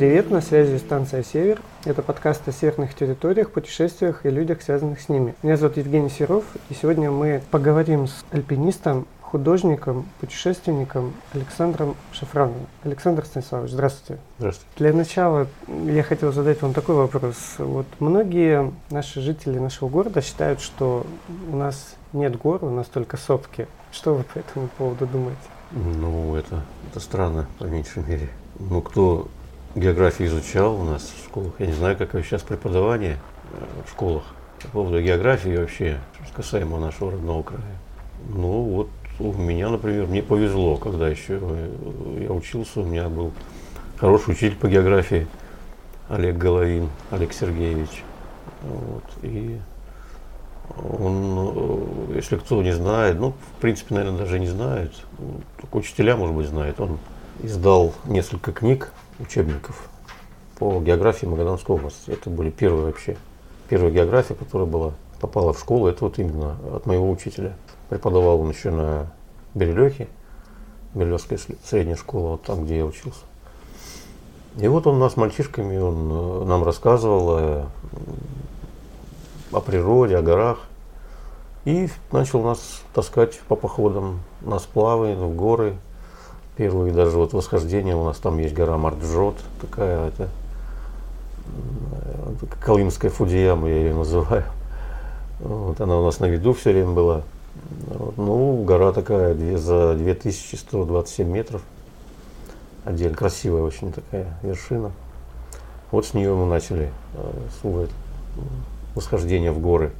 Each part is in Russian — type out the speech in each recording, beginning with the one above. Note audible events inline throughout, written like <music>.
Привет, на связи станция «Север». Это подкаст о северных территориях, путешествиях и людях, связанных с ними. Меня зовут Евгений Серов, и сегодня мы поговорим с альпинистом, художником, путешественником Александром Шафрановым. Александр Станиславович, здравствуйте. Здравствуйте. Для начала я хотел задать вам такой вопрос. Вот многие наши жители нашего города считают, что у нас нет гор, у нас только сопки. Что вы по этому поводу думаете? Ну, это, это странно, по меньшей мере. Ну, кто географию изучал у нас в школах, я не знаю, какое сейчас преподавание э, в школах по поводу географии вообще, касаемо нашего родного края. Ну, вот у меня, например, мне повезло, когда еще я учился, у меня был хороший учитель по географии Олег Головин, Олег Сергеевич. Вот, и он, э, если кто не знает, ну, в принципе, наверное, даже не знает, только учителя, может быть, знают, он издал несколько книг, учебников по географии Магаданской области. Это были первые вообще, первая география, которая была, попала в школу, это вот именно от моего учителя. Преподавал он еще на Берелехе, Берелевская средняя школа, вот там, где я учился. И вот он нас мальчишками, он э, нам рассказывал о, о природе, о горах. И начал нас таскать по походам на сплавы, в горы, первые даже вот восхождения у нас там есть гора Марджот, такая это Колымская Фудияма, я ее называю. Вот, она у нас на виду все время была. Ну, гора такая за 2127 метров. Отдельно красивая очень такая вершина. Вот с нее мы начали э, восхождение в горы.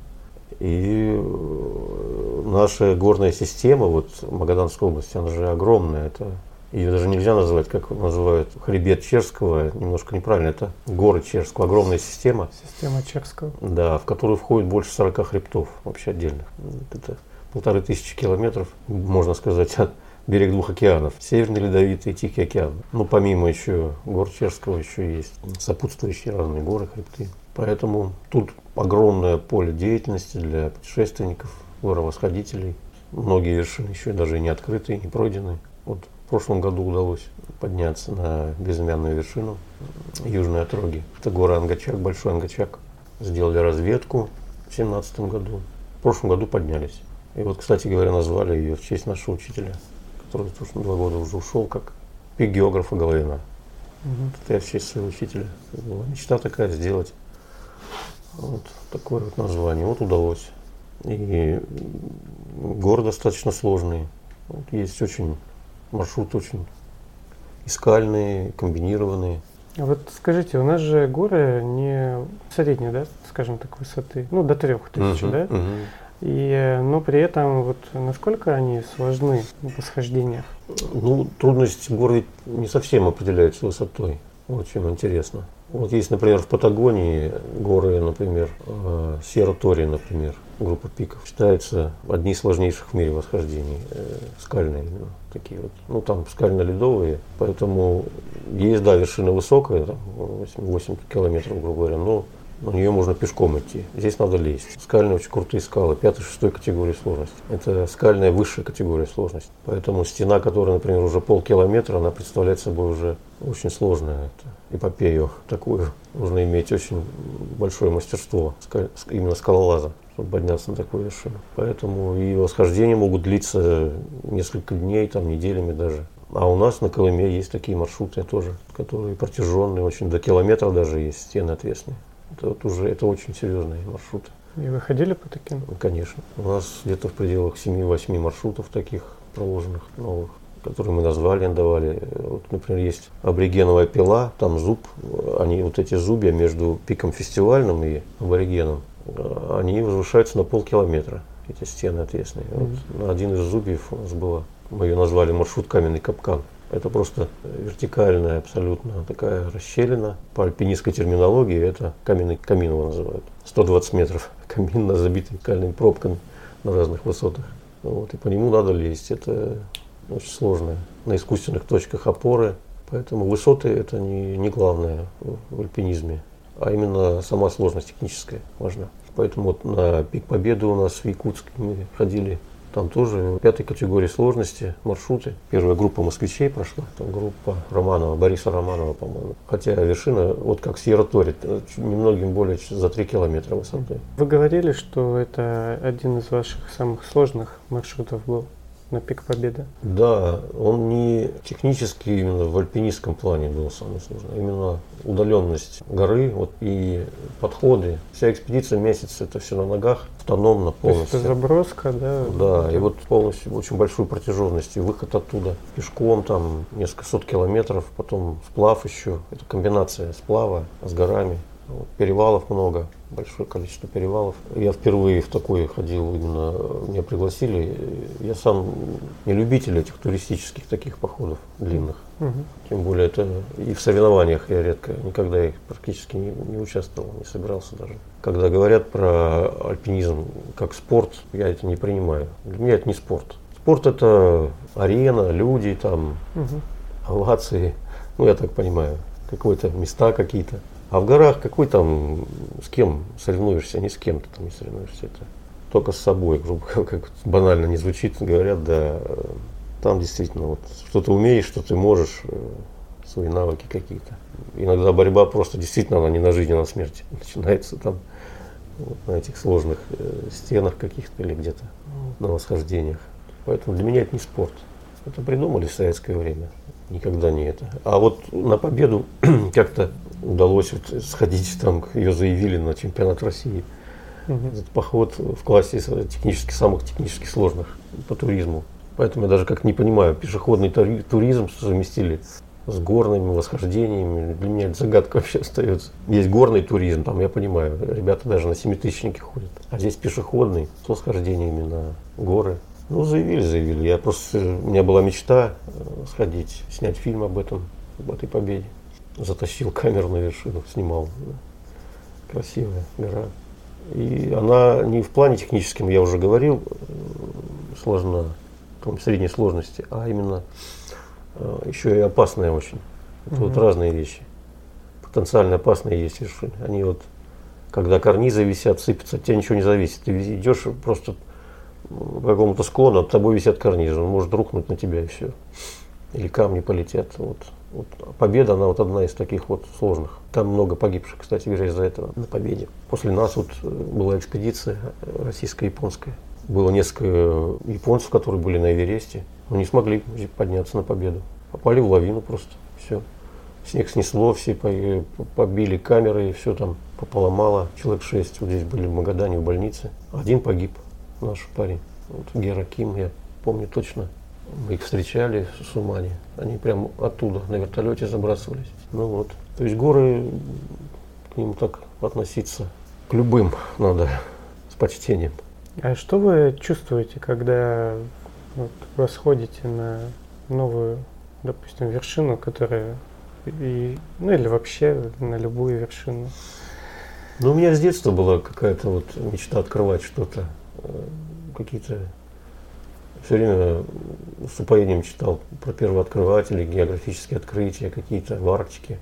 И э, наша горная система, вот Магаданской области, она же огромная. Это ее даже нельзя называть, как называют хребет Черского, немножко неправильно, это горы Черского, огромная система. Система Черского. Да, в которую входит больше 40 хребтов вообще отдельно. Это полторы тысячи километров, можно сказать, от берег двух океанов. Северный Ледовитый и Тихий океан. Ну, помимо еще гор Черского, еще есть сопутствующие разные горы, хребты. Поэтому тут огромное поле деятельности для путешественников, горовосходителей. Многие вершины еще даже не открыты, не пройдены. Вот в прошлом году удалось подняться на безымянную вершину Южной Отроги. Это гора Ангачак, Большой Ангачак. Сделали разведку в 2017 году. В прошлом году поднялись. И вот, кстати говоря, назвали ее в честь нашего учителя, который тоже два года уже ушел, как пик географа Головина. Угу. Это я в честь своего учителя. Была мечта такая сделать вот такое вот название. Вот удалось. И горы достаточно сложные. Вот есть очень маршрут очень искальные, комбинированные. А вот скажите, у нас же горы не средней, да, скажем так, высоты, ну, до трех тысяч, uh-huh, да? Uh-huh. И, но при этом вот насколько они сложны в восхождениях? Ну, трудность гор ведь не совсем определяется высотой. Вот чем интересно. Вот есть, например, в Патагонии горы, например, э, Сьерра-Тори, например, группа пиков, считаются одни из сложнейших в мире восхождений, э, скальные именно такие вот. Ну, там скально-ледовые, поэтому есть, да, вершина высокая, там 8, 8 километров, грубо говоря, но на нее можно пешком идти. Здесь надо лезть. Скальные очень крутые скалы, пятой, шестой категории сложности. Это скальная высшая категория сложности. Поэтому стена, которая, например, уже полкилометра, она представляет собой уже очень сложную это, эпопею такую. Нужно иметь очень большое мастерство именно скалолаза чтобы подняться на такую вершину. Поэтому и восхождения могут длиться несколько дней, там, неделями даже. А у нас на Колыме есть такие маршруты тоже, которые протяженные, очень до километра даже есть стены отвесные. Это вот уже это очень серьезные маршруты. И вы ходили по таким? Конечно. У нас где-то в пределах 7-8 маршрутов таких проложенных новых которые мы назвали, давали. Вот, например, есть аборигеновая пила, там зуб, они вот эти зубья между пиком фестивальным и аборигеном, они возвышаются на полкилометра, эти стены отвесные. Mm-hmm. Вот, на один из зубьев у нас было, мы ее назвали маршрут каменный капкан. Это просто вертикальная абсолютно такая расщелина. По альпинистской терминологии это каменный камин его называют. 120 метров <laughs> камин, забитый кальными пробками на разных высотах. Вот, и по нему надо лезть. Это очень сложно. На искусственных точках опоры. Поэтому высоты это не, не главное в альпинизме, а именно сама сложность техническая важна. Поэтому вот на пик Победы у нас в Якутске мы ходили Там тоже пятой категории сложности маршруты. Первая группа москвичей прошла, там группа Романова, Бориса Романова, по-моему. Хотя вершина, вот как Сьерра Тори, немногим более за 3 километра высоты. Вы говорили, что это один из ваших самых сложных маршрутов был на пик победы? Да, он не технически именно в альпинистском плане был самый сложный, именно удаленность горы вот, и подходы. Вся экспедиция месяц, это все на ногах, автономно полностью. То есть это заброска, да? Да, и вот полностью очень большую протяженность, и выход оттуда пешком, там несколько сот километров, потом сплав еще, это комбинация сплава с горами, вот, перевалов много большое количество перевалов. Я впервые в такое ходил, именно меня пригласили. Я сам не любитель этих туристических таких походов длинных. Угу. Тем более это и в соревнованиях я редко, никогда их практически не, не участвовал, не собирался даже. Когда говорят про альпинизм как спорт, я это не принимаю. Для меня это не спорт. Спорт это арена, люди, там, угу. овации, ну я так понимаю, какие-то места какие-то. А в горах какой там, с кем соревнуешься, не с кем ты там не соревнуешься. Это только с собой, грубо как банально не звучит, говорят, да, там действительно вот что ты умеешь, что ты можешь, э, свои навыки какие-то. Иногда борьба просто действительно она не на жизнь, а на смерть <laughs> начинается там вот, на этих сложных э, стенах каких-то или где-то на восхождениях. Поэтому для меня это не спорт. Это придумали в советское время. Никогда не это. А вот на победу <clears throat> как-то удалось вот сходить, там ее заявили на чемпионат России. Угу. Этот поход в классе технически самых технически сложных по туризму. Поэтому я даже как не понимаю, пешеходный туризм совместили с горными восхождениями. Для меня это загадка вообще остается. Есть горный туризм, там я понимаю, ребята даже на семитысячники ходят. А здесь пешеходный с восхождениями на горы. Ну, заявили, заявили. Я просто, у меня была мечта э, сходить, снять фильм об этом, об этой победе затащил камеру на вершину, снимал. Красивая гора. И она не в плане техническом, я уже говорил, сложна, там, средней сложности, а именно э, еще и опасная очень. Это угу. вот разные вещи. Потенциально опасные есть вершины. Они вот, когда карнизы висят, сыпятся, от тебя ничего не зависит. Ты идешь просто по какому-то склону, от тобой висят карнизы, он может рухнуть на тебя и все. Или камни полетят. Вот вот, победа, она вот одна из таких вот сложных. Там много погибших, кстати говоря, из-за этого на победе. После нас вот э, была экспедиция э, российско-японская. Было несколько японцев, которые были на Эвересте, но не смогли подняться на победу. Попали в лавину просто, все. Снег снесло, все побили камеры, все там пополомало. Человек шесть вот здесь были в Магадане в больнице. Один погиб, наш парень. Вот Гера Ким, я помню точно. Мы их встречали в Сумане. Они прямо оттуда на вертолете забрасывались. Ну вот. То есть горы, к ним так относиться к любым надо с почтением. А что вы чувствуете, когда вот, восходите на новую, допустим, вершину, которая и, ну или вообще на любую вершину? Ну, у меня с детства была какая-то вот мечта открывать что-то, э, какие-то все время с упоением читал про первооткрывателей, географические открытия, какие-то в Арктике.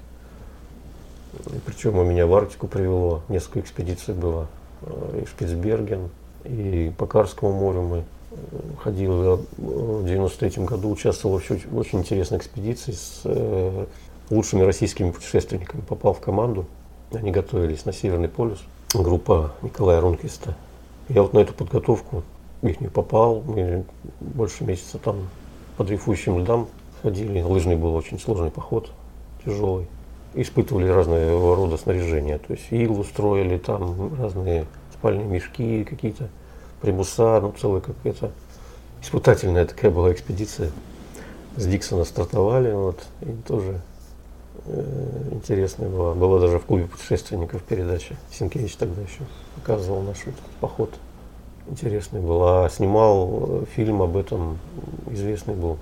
Причем у меня в Арктику привело, несколько экспедиций было. Э, и Шпицберген, и по Карскому морю мы э, ходил. Я в 93 году участвовал в очень, очень интересной экспедиции с э, лучшими российскими путешественниками. Попал в команду, они готовились на Северный полюс. Группа Николая Рункиста. Я вот на эту подготовку их не попал. Мы больше месяца там по дрейфующим льдам ходили. Лыжный был очень сложный поход, тяжелый. Испытывали разные рода снаряжения. То есть иглу строили, там разные спальные мешки, какие-то примуса, ну целая какая-то испытательная такая была экспедиция. С Диксона стартовали, вот, и тоже э, интересная была. Была даже в клубе путешественников передача. Синкевич тогда еще показывал наш этот поход интересный был. А снимал э, фильм об этом известный был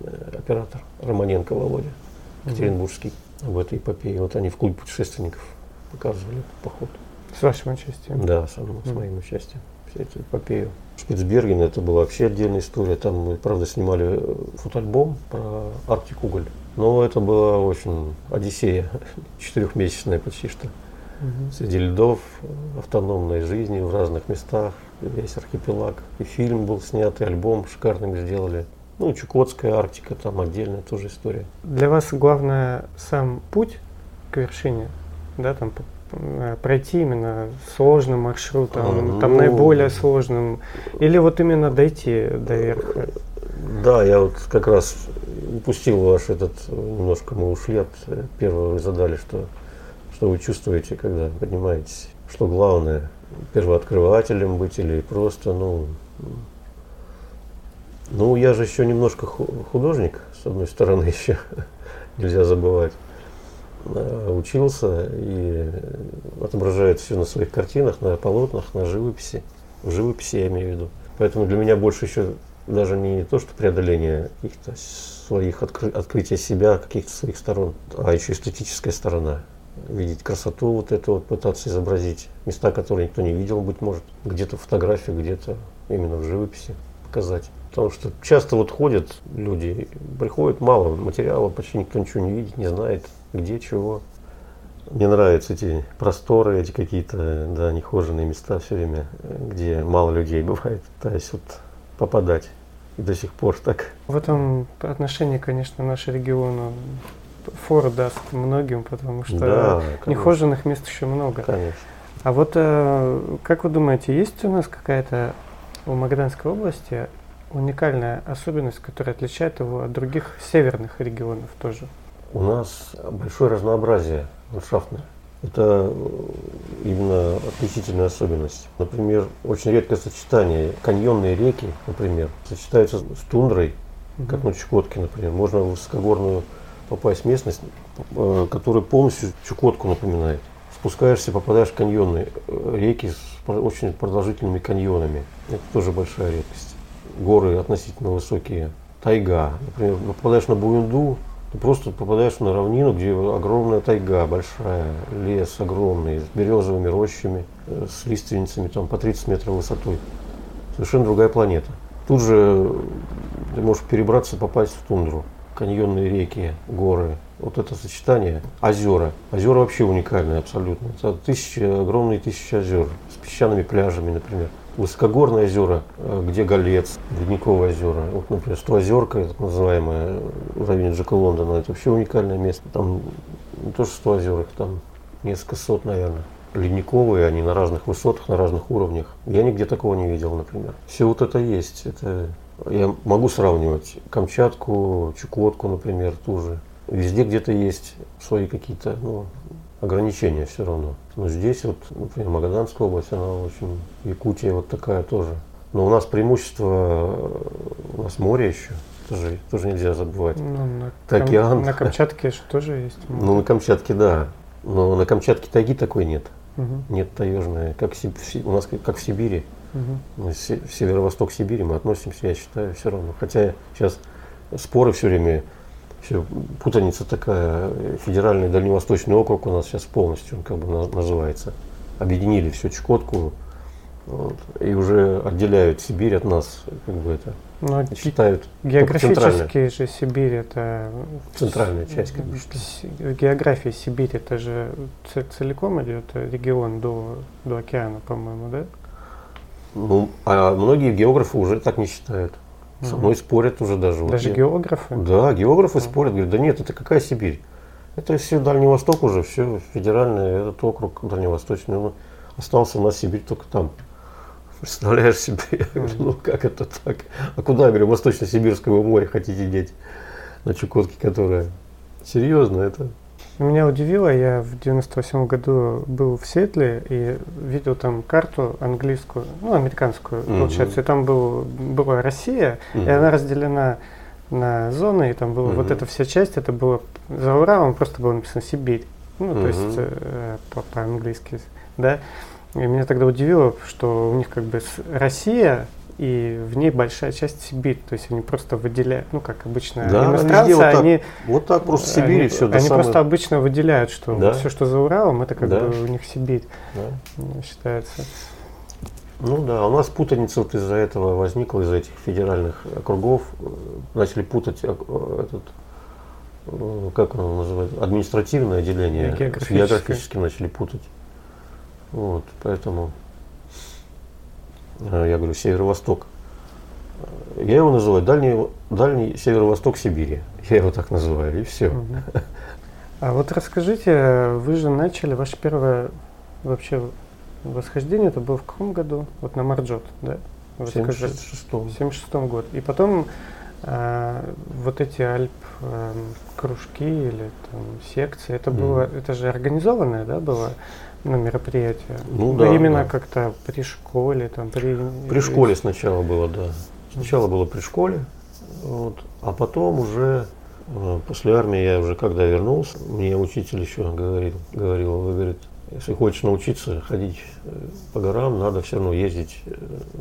э, оператор Романенко Володя, Екатеринбургский, об этой эпопее. Вот они в клубе путешественников показывали этот поход. С вашим участием? Да, с, с моим участием. Всю эту эпопею. Шпицберген это была вообще отдельная история. Там мы, правда, снимали э, фотоальбом про Арктик уголь. Но это была очень одиссея, <laughs> четырехмесячная почти что. Угу. Среди льдов, автономной жизни в разных местах, весь архипелаг. И фильм был снят, и альбом шикарным сделали. Ну, Чукотская Арктика, там отдельная тоже история. Для вас главное сам путь к вершине, да, там э, пройти именно сложным маршрутом, а, ну, там наиболее сложным, или вот именно дойти до верха? Да, я вот как раз упустил ваш этот, немножко мы ушли от первого, вы задали, что, что вы чувствуете, когда поднимаетесь, что главное, первооткрывателем быть или просто, ну, ну, я же еще немножко художник, с одной стороны, <laughs> еще нельзя забывать. А, учился и отображает все на своих картинах, на полотнах, на живописи. В живописи я имею в виду. Поэтому для меня больше еще даже не то, что преодоление каких-то своих откры открытия себя, каких-то своих сторон, а еще эстетическая сторона. Видеть красоту вот эту вот, пытаться изобразить. Места, которые никто не видел, быть может. Где-то фотографии, где-то именно в живописи показать. Потому что часто вот ходят люди, приходят мало материала, почти никто ничего не видит, не знает, где чего. Мне нравятся эти просторы, эти какие-то, да, нехоженные места все время, где мало людей <laughs> бывает. Пытаюсь вот попадать. И до сих пор так. В этом отношении, конечно, наш регион фору даст многим, потому что да, нехоженных мест еще много. Конечно. А вот э, как вы думаете, есть у нас какая-то в Магаданской области уникальная особенность, которая отличает его от других северных регионов тоже? У нас большое разнообразие ландшафтное. Это э, именно отличительная особенность. Например, очень редкое сочетание. Каньонные реки, например, сочетаются с тундрой, угу. как на Чукотке, например. Можно в высокогорную попасть местность, э, которая полностью Чукотку напоминает. Спускаешься, попадаешь в каньоны, э, реки с очень продолжительными каньонами. Это тоже большая редкость горы относительно высокие, тайга. Например, попадаешь на Буюнду, ты просто попадаешь на равнину, где огромная тайга, большая, лес огромный, с березовыми рощами, э, с лиственницами там по 30 метров высотой. Совершенно другая планета. Тут же ты можешь перебраться, попасть в тундру. Каньонные реки, горы. Вот это сочетание. Озера. Озера вообще уникальные абсолютно. Это тысячи, огромные тысячи озер. С песчаными пляжами, например высокогорные озера, э, где Голец, Ледниковые озера. Вот, например, Стоозерка, так называемая, в районе Джека Лондона, это вообще уникальное место. Там не то, что Стоозерок, там несколько сот, наверное. Ледниковые, они на разных высотах, на разных уровнях. Я нигде такого не видел, например. Все вот это есть. Это я могу сравнивать Камчатку, Чукотку, например, ту же. Везде где-то есть свои какие-то ну, ограничения все равно. Но здесь вот, например, Магаданская область, она очень, Якутия вот такая тоже. Но у нас преимущество, у нас море еще, тоже, тоже нельзя забывать. Ну, на, Кам... океан. на Камчатке же тоже есть море. Ну, на Камчатке, да. Но на Камчатке тайги такой нет. Угу. Нет таежной, как у нас как в Сибири. Угу. Северо-восток Сибири мы относимся, я считаю, все равно. Хотя сейчас споры все время все, путаница такая. Федеральный Дальневосточный округ у нас сейчас полностью, он как бы называется. Объединили всю Чукотку вот, и уже отделяют Сибирь от нас, как бы это Но ну, считают. Географически же Сибирь это центральная часть, как бы что. География Сибири это же целиком идет регион до до океана, по-моему, да? Ну, а многие географы уже так не считают. Со мной спорят уже даже. Даже вот географы? Да, географы спорят, говорят, да нет, это какая Сибирь? Это все Дальний Восток уже, все федеральный, этот округ дальневосточный. Ну, остался у нас Сибирь только там. Представляешь себе, ну как это так? А куда, я говорю, Восточно-Сибирского моря хотите деть? На Чукотке, которая... Серьезно, это меня удивило, я в 98 году был в Сиэтле и видел там карту английскую, ну, американскую, mm-hmm. получается, и там был, была Россия, mm-hmm. и она разделена на зоны, и там была mm-hmm. вот эта вся часть, это было за Уралом просто было написано Сибирь, ну, mm-hmm. то есть э, по- по-английски, да. И меня тогда удивило, что у них как бы Россия и в ней большая часть Сибирь. То есть они просто выделяют, ну как обычно да, иностранцы, вот они так, вот так просто Сибирь они, все. Они самое... просто обычно выделяют, что да. все, что за Уралом, это как да. бы у них Сибирь да. считается. Ну да, у нас путаница вот из-за этого возникла, из-за этих федеральных округов. Начали путать э, этот, э, как он называется, административное отделение географическим начали путать. Вот, поэтому Э, я говорю, северо-восток. Я его называю дальний, дальний северо-восток Сибири. <laughs> Я его так называю, и все. А вот расскажите, вы же начали ваше первое вообще восхождение, это было в каком году? Вот на Марджот, да? В 76-м. 76 год. И потом э, вот эти альп э, кружки или там секции, это mm. было, это же организованное, да, было на мероприятие? Ну да. Именно да. как-то при школе, там при. При школе сначала было, да. Сначала было при школе, вот, а потом уже э, после армии я уже когда вернулся, мне учитель еще говорил, говорил, вы говорит, если хочешь научиться ходить э, по горам, надо все равно ездить э,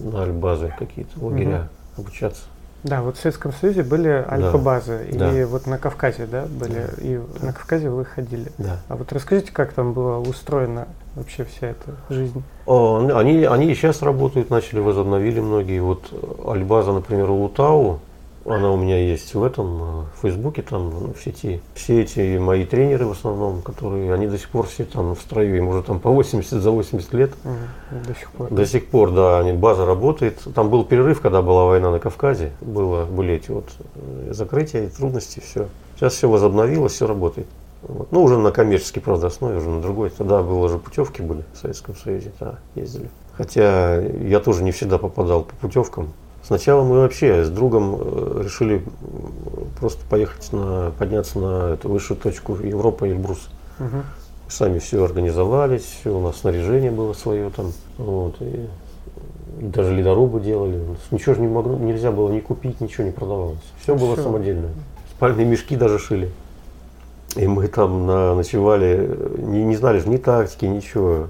на альбазы какие-то, лагеря, угу. обучаться. Да, вот в Советском Союзе были альфа-базы, да, и да. вот на Кавказе, да, были, да. и на Кавказе вы ходили. Да. А вот расскажите, как там была устроена вообще вся эта жизнь? О, они, они и сейчас работают, начали, возобновили многие. Вот альбаза, например, Улутау, она у меня есть в этом, э, в Фейсбуке, там, ну, в сети. Все эти мои тренеры в основном, которые, они до сих пор все там в строю, им уже там по 80, за 80 лет. Угу, до сих пор. До сих пор, да, они, база работает. Там был перерыв, когда была война на Кавказе, было, были эти вот э, закрытия трудности, все. Сейчас все возобновилось, все работает. Вот. Ну, уже на коммерческой, правда, основе, уже на другой. Тогда было же путевки были в Советском Союзе, да, ездили. Хотя я тоже не всегда попадал по путевкам. Сначала мы вообще с другом э, решили просто поехать на, подняться на эту высшую точку Европы Эльбрус. Угу. Сами все организовались, все, у нас снаряжение было свое там. Вот, и, и даже ледорубы делали. Ничего же не могло, нельзя было ни купить, ничего не продавалось. Все было все. самодельное. Спальные мешки даже шили. И мы там на, ночевали, не, не знали же ни тактики, ничего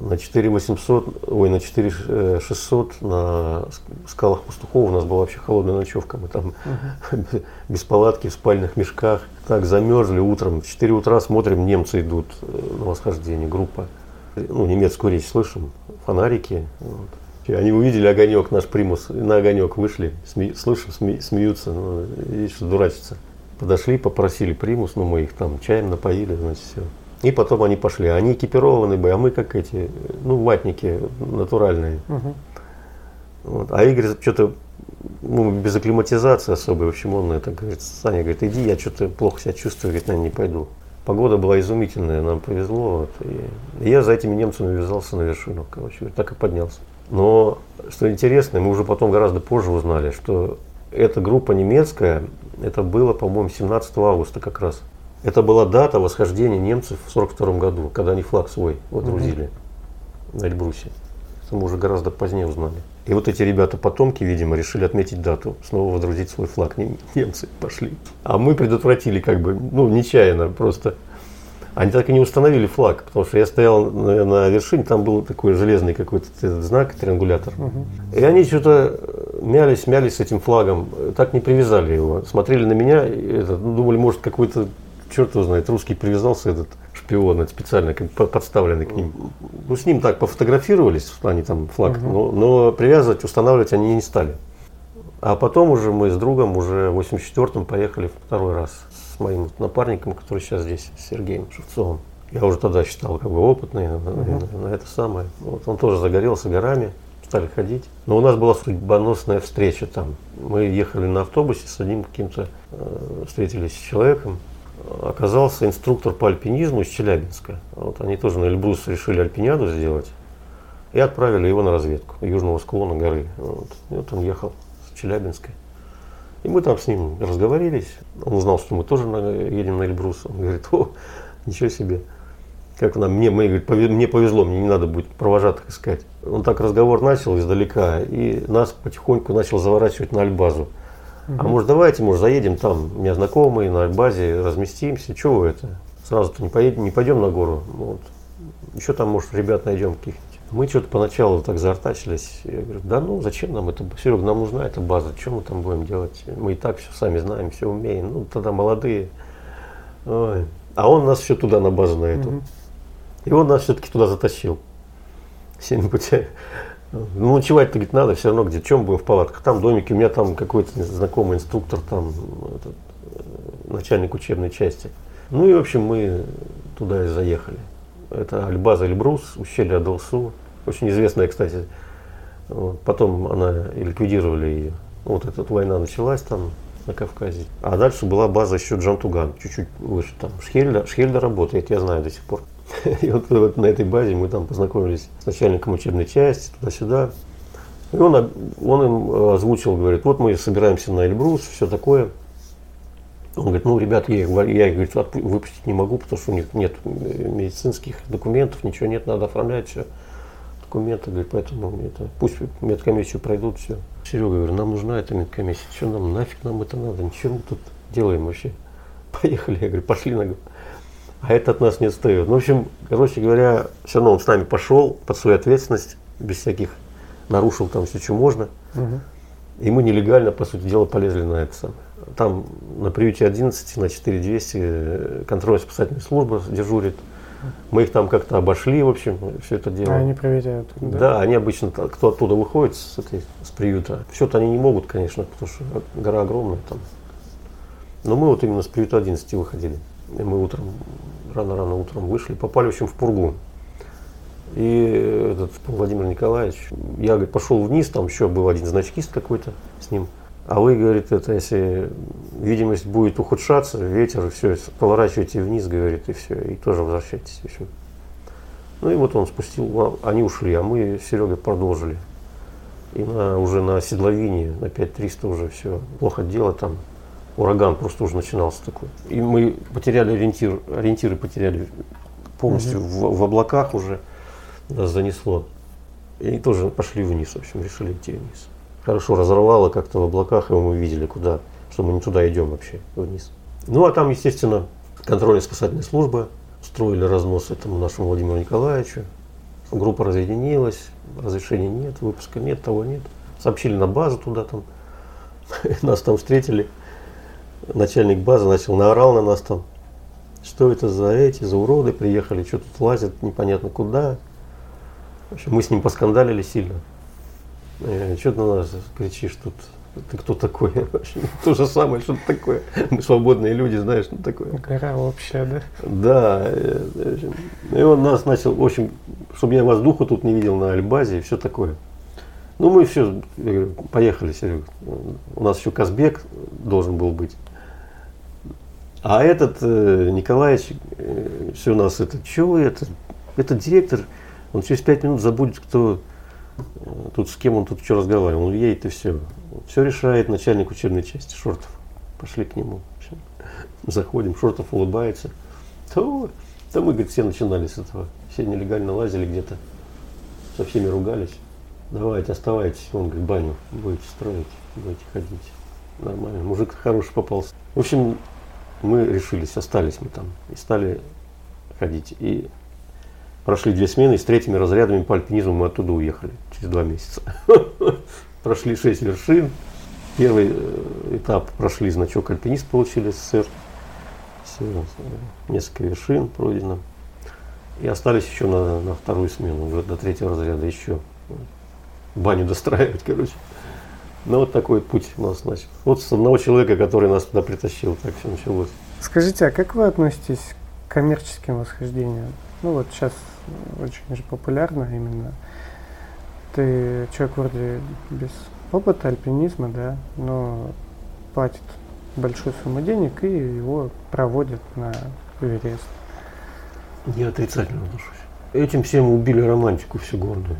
на 4800, ой, на 4600 на скалах Пастухова у нас была вообще холодная ночевка. Мы там uh-huh. <laughs> без палатки в спальных мешках. Так замерзли утром. В 4 утра смотрим, немцы идут э, на восхождение, группа. Ну, немецкую речь слышим, фонарики. Вот. Они увидели огонек, наш примус, на огонек вышли, сме, слышим, сме, смеются, ну, видишь, дурачатся. Подошли, попросили примус, ну мы их там чаем напоили, значит, все. И потом они пошли. Они экипированы были, а мы как эти, ну, ватники натуральные. Угу. Вот. А Игорь что-то ну, без акклиматизации особой, в общем, он это говорит, Саня говорит, иди, я что-то плохо себя чувствую, говорит, наверное, не пойду. Погода была изумительная, нам повезло. Вот, и я за этими немцами вязался на вершину, короче, говорит, так и поднялся. Но, что интересно, мы уже потом гораздо позже узнали, что эта группа немецкая, это было, по-моему, 17 августа как раз. Это была дата восхождения немцев в 1942 году, когда они флаг свой водрузили угу. на Эльбрусе. Это мы уже гораздо позднее узнали. И вот эти ребята, потомки, видимо, решили отметить дату, снова водрузить свой флаг. Немцы пошли. А мы предотвратили как бы, ну, нечаянно просто. Они так и не установили флаг, потому что я стоял на, на вершине, там был такой железный какой-то знак, триангулятор. Угу. И они что-то мялись, мялись с этим флагом, так не привязали его. Смотрели на меня, и это, ну, думали, может, какой-то черт его знает, русский привязался этот шпион, это специально подставленный к ним. Ну, с ним так пофотографировались, плане там флаг, угу. но, но привязывать, устанавливать они не стали. А потом уже мы с другом уже в 84-м поехали второй раз с моим напарником, который сейчас здесь, с Сергеем Шевцовым. Я уже тогда считал как бы опытный угу. на, на это самое. Вот он тоже загорелся горами, стали ходить. Но у нас была судьбоносная встреча там. Мы ехали на автобусе с одним каким-то, э, встретились с человеком, оказался инструктор по альпинизму из Челябинска. Вот они тоже на Эльбрус решили альпиниаду сделать. И отправили его на разведку южного склона горы. Вот. И вот он ехал с Челябинска. И мы там с ним разговорились. Он узнал, что мы тоже едем на Эльбрус. Он говорит, о, ничего себе. Как нам, мне, мне, говорит, мне повезло, мне не надо будет провожатых искать. Он так разговор начал издалека, и нас потихоньку начал заворачивать на Альбазу. А может давайте, может заедем там, у меня знакомые на базе, разместимся. Чего это? Сразу-то не, поедем, не пойдем на гору. Вот. Еще там, может, ребят найдем каких-нибудь. Мы что-то поначалу так заортачились. Я говорю, да ну, зачем нам это? Серега, нам нужна эта база. Что мы там будем делать? Мы и так все сами знаем, все умеем. Ну, тогда молодые. Ой. А он нас все туда на базу на эту. Угу. И он нас все-таки туда затащил. Всеми путями. Ну, ночевать-то, говорит, надо все равно где. Чем будем в палатках? Там домики, у меня там какой-то знакомый инструктор, там этот, э, начальник учебной части. Ну и, в общем, мы туда и заехали. Это Альбаза Эльбрус, ущелье Адалсу. Очень известное, кстати, Вот. Потом она ликвидировали ее. Вот эта война началась там на Кавказе. А дальше была база еще Джантуган, чуть-чуть выше. Там Шхельда, Шхельда работает, я знаю до сих пор. <laughs> И вот, вот на этой базе мы там познакомились с начальником учебной части, туда-сюда. И он, он им озвучил, говорит, вот мы собираемся на Эльбрус, все такое. Он говорит, ну, ребят, я их, я их говорит, выпустить не могу, потому что у них нет медицинских документов, ничего нет, надо оформлять все документы, говорит, поэтому это, пусть медкомиссию пройдут, все. Серега, говорю, нам нужна эта медкомиссия, что нам, нафиг нам это надо, ничего мы тут делаем вообще. <laughs> Поехали, я говорю, пошли на а это от нас не отстает. Ну, в общем, короче говоря, все равно он с нами пошел под свою ответственность, без всяких нарушил там все, что можно. Угу. И мы нелегально, по сути дела, полезли на это самое. Там на приюте 11, на 4200 э, контрольно-спасательная служба дежурит. Мы их там как-то обошли, в общем, все это дело. А они проверяют. Да? да, они обычно, кто оттуда выходит с, этой, с приюта, все-то они не могут, конечно, потому что гора огромная там. Но мы вот именно с приюта 11 выходили. И мы утром, рано-рано утром вышли, попали, в общем, в Пургу. И этот Владимир Николаевич, я говорит, пошел вниз, там еще был один значкист какой-то с ним. А вы, говорит, это если видимость будет ухудшаться, ветер, все, поворачивайте вниз, говорит, и все, и тоже возвращайтесь. В. Ну и вот он спустил, они ушли, а мы с Серегой продолжили. И на, уже на седловине, на 5300 уже все, плохо дело там. Ураган просто уже начинался такой. И мы потеряли ориентир, ориентиры потеряли полностью угу. в, в облаках уже, нас занесло. И тоже пошли вниз, в общем, решили идти вниз хорошо разорвало как-то в облаках, и мы видели, куда, что мы не туда идем вообще, вниз. Ну, а там, естественно, контрольно-спасательная служба, строили разнос этому нашему Владимиру Николаевичу. Группа разъединилась, разрешения нет, выпуска нет, того нет. Сообщили на базу туда там, <laughs> нас там встретили. Начальник базы начал наорал на нас там, что это за эти, за уроды приехали, что тут лазят, непонятно куда. В общем, мы с ним поскандалили сильно. Э, что ты на нас кричишь тут? Ты кто такой? <laughs> То же самое, что такое. Мы свободные люди, знаешь, что такое. Гора общая, да? Да. Э, и он нас начал, в общем, чтобы я воздуха тут не видел на Альбазе и все такое. Ну, мы все, говорю, поехали, Серега. У нас еще Казбек должен был быть. А этот э, Николаевич, э, все у нас это, что это, это директор, он через пять минут забудет, кто Тут с кем он тут что разговаривал? Он едет и все. Все решает начальник учебной части Шортов. Пошли к нему. Заходим, Шортов улыбается. То, то мы, говорит, все начинали с этого. Все нелегально лазили где-то. Со всеми ругались. Давайте, оставайтесь. Он говорит, баню будете строить, будете ходить. Нормально. Мужик хороший попался. В общем, мы решились, остались мы там. И стали ходить. И Прошли две смены, и с третьими разрядами по альпинизму мы оттуда уехали через два месяца. <laughs> Прошли шесть вершин. Первый э, этап прошли, значок альпинист получили СССР. Все, несколько вершин пройдено. И остались еще на, на вторую смену, до третьего разряда еще баню достраивать, короче. Ну вот такой путь у нас начал. Вот с одного человека, который нас туда притащил, так все началось. Скажите, а как вы относитесь к коммерческим восхождениям? Ну вот сейчас очень же популярно именно. Ты человек вроде без опыта альпинизма, да, но платит большую сумму денег и его проводят на Эверест. Я отрицательно отношусь. Этим всем убили романтику всю гордую.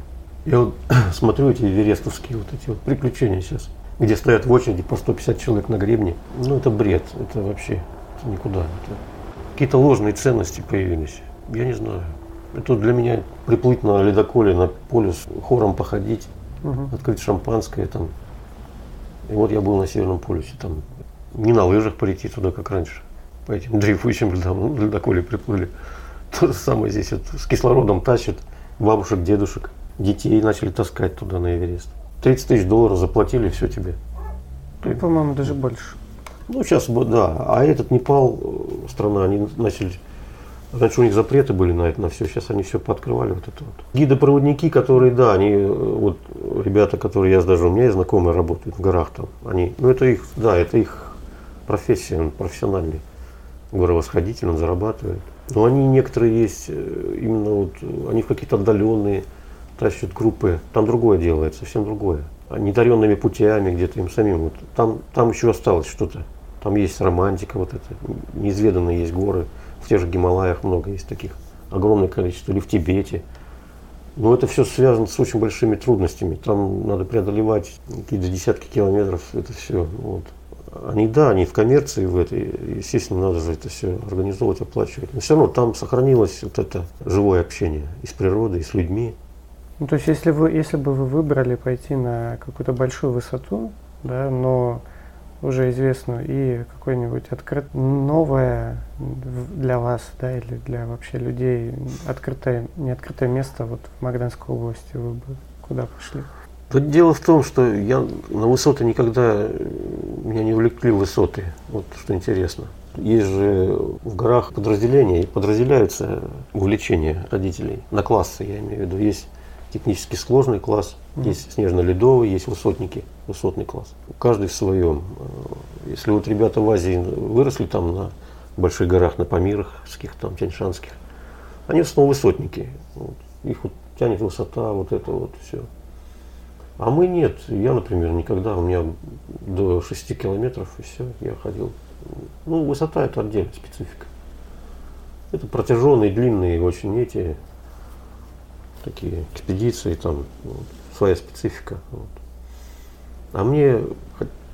Я вот <clears throat> смотрю эти эверестовские вот эти вот приключения сейчас, где стоят в очереди по 150 человек на гребне. Ну это бред, это вообще это никуда. Это какие-то ложные ценности появились. Я не знаю. Это для меня приплыть на ледоколе, на полюс, хором походить, угу. открыть шампанское там. И вот я был на Северном полюсе, там не на лыжах полететь туда, как раньше. По этим дрейфующим ледам, ледоколе приплыли. <laughs> То же самое здесь вот, с кислородом тащат бабушек, дедушек, детей начали таскать туда на Эверест. 30 тысяч долларов заплатили, все тебе. Ну, по-моему, даже больше. Ну, сейчас, да. А этот Непал, э, страна, они начали Раньше у них запреты были на это, на все. Сейчас они все пооткрывали вот это вот. Гиды-проводники, которые, да, они, э, вот ребята, которые я даже, у меня есть знакомые работают в горах там, они, ну это их, да, это их профессия, он профессиональный горовосходитель, он зарабатывает. Но они некоторые есть, э, именно вот, они в какие-то отдаленные тащат группы, там другое делается, совсем другое. А недаренными путями где-то им самим. Вот, там, там еще осталось что-то. Там есть романтика, вот это, неизведанные есть горы. В тех же Гималаях много есть таких. Огромное количество. Или в Тибете. Но это все связано с очень большими трудностями. Там надо преодолевать какие-то десятки километров. Это все. Вот. Они, да, они в коммерции в этой, естественно, надо же это все организовывать, оплачивать. Но все равно там сохранилось вот это живое общение и с природой, и с людьми. Ну, то есть, если, вы, если бы вы выбрали пойти на какую-то большую высоту, да, но уже известную и какое-нибудь открыт новое для вас, да, или для вообще людей открытое, не открытое место вот в Магаданской области, вы бы куда пошли? Тут дело в том, что я на высоты никогда меня не увлекли высоты. Вот что интересно. Есть же в горах подразделения, и подразделяются увлечения родителей на классы, я имею в виду. Есть технически сложный класс, mm-hmm. есть снежно-ледовый, есть высотники, высотный класс. Каждый в своем. Если вот ребята в Азии выросли там на больших горах, на Памирах, там, Тяньшанских, они в основном высотники. Вот. Их вот тянет высота, вот это вот все. А мы нет. Я, например, никогда, у меня до 6 километров и все, я ходил. Ну, высота это отдельная специфика. Это протяженные, длинные очень эти такие экспедиции, там вот, своя специфика. Вот. А мне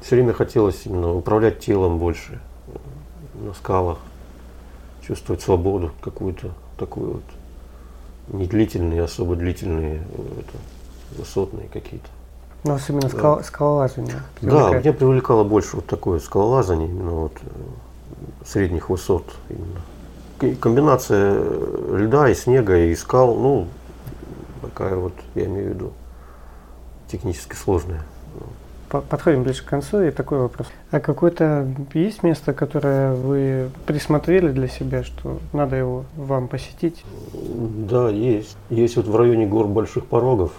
все время хотелось именно управлять телом больше на скалах, чувствовать свободу какую-то такую вот, не длительные, особо длительные, это, высотные какие-то. Ну, вас именно скал, скалолазание. Да, меня привлекало больше вот такое скалолазание, именно вот э, средних высот именно. Комбинация льда и снега и скал, ну, такая вот, я имею в виду, технически сложная. Подходим ближе к концу, и такой вопрос. А какое-то есть место, которое вы присмотрели для себя, что надо его вам посетить? Да, есть. Есть вот в районе гор Больших Порогов,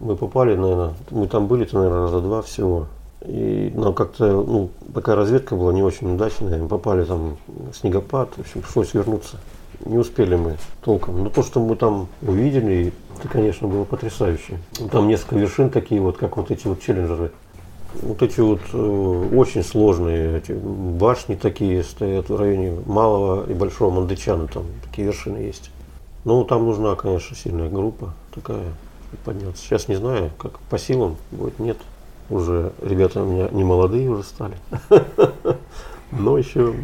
мы попали, наверное, мы там были-то, наверное, раза два всего. И нам как-то, ну, такая разведка была не очень удачная. Мы попали там в снегопад, в общем, пришлось вернуться. Не успели мы толком. Но то, что мы там увидели, это, конечно, было потрясающе. Там несколько вершин такие вот, как вот эти вот челленджеры. Вот эти вот э, очень сложные эти башни такие стоят в районе Малого и Большого Мандычана, там такие вершины есть. Ну, там нужна, конечно, сильная группа такая подняться. Сейчас не знаю, как по силам будет, нет. Уже ребята у меня не молодые уже стали. <laughs> Но еще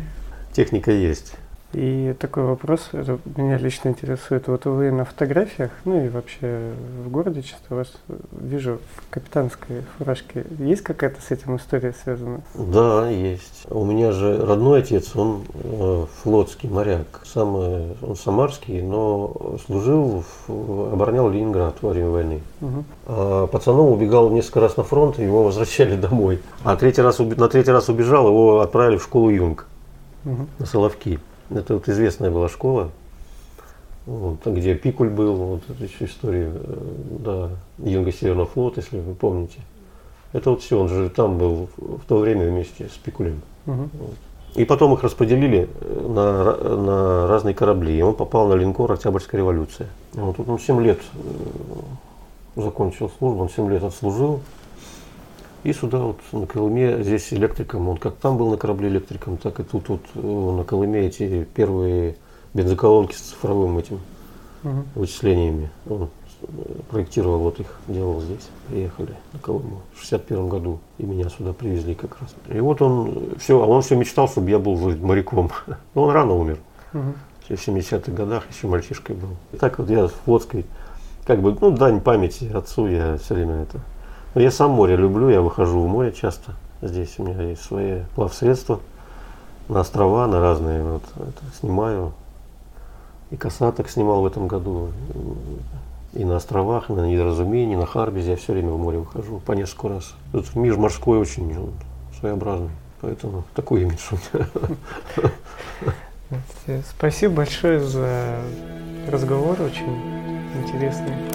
техника есть. И такой вопрос, это меня лично интересует. Вот вы на фотографиях, ну и вообще в городе часто вас вижу в капитанской фуражке. Есть какая-то с этим история связана? Да, есть. У меня же родной отец, он э, флотский моряк. Сам, э, он самарский, но служил, в, оборонял Ленинград во время войны. Угу. А пацаном убегал несколько раз на фронт, его возвращали <laughs> домой. А третий раз, на третий раз убежал, его отправили в школу Юнг угу. на Соловки. Это вот известная была школа, вот, где Пикуль был, вот это еще история, э, да, Юнга Северного флота, если вы помните. Это вот все, он же там был в то время вместе с Пикулем. Угу. Вот. И потом их распределили э, на, на разные корабли. И он попал на линкор Октябрьская революция. Вот тут он 7 лет э, закончил службу, он 7 лет отслужил. И сюда вот на Колыме здесь электриком, он как там был на корабле электриком, так и тут вот э, на Колыме эти первые бензоколонки с цифровым этим угу. вычислениями. Он проектировал вот их, делал здесь. Приехали на Колыму в 61 году и меня сюда привезли как раз. И вот он все, а он все мечтал, чтобы я был моряком. <laughs> Но он рано умер. Угу. В 70-х годах еще мальчишкой был. И так вот я с флотской, как бы, ну, дань памяти отцу я все время это я сам море люблю, я выхожу в море часто. Здесь у меня есть свои плавсредства на острова, на разные. Вот, это, снимаю. И касаток снимал в этом году. И на островах, и на недоразумении, на Харбизе. Я все время в море выхожу по несколько раз. Тут мир морской очень своеобразный. Поэтому такой имидж у меня. Спасибо большое за разговор, очень интересный.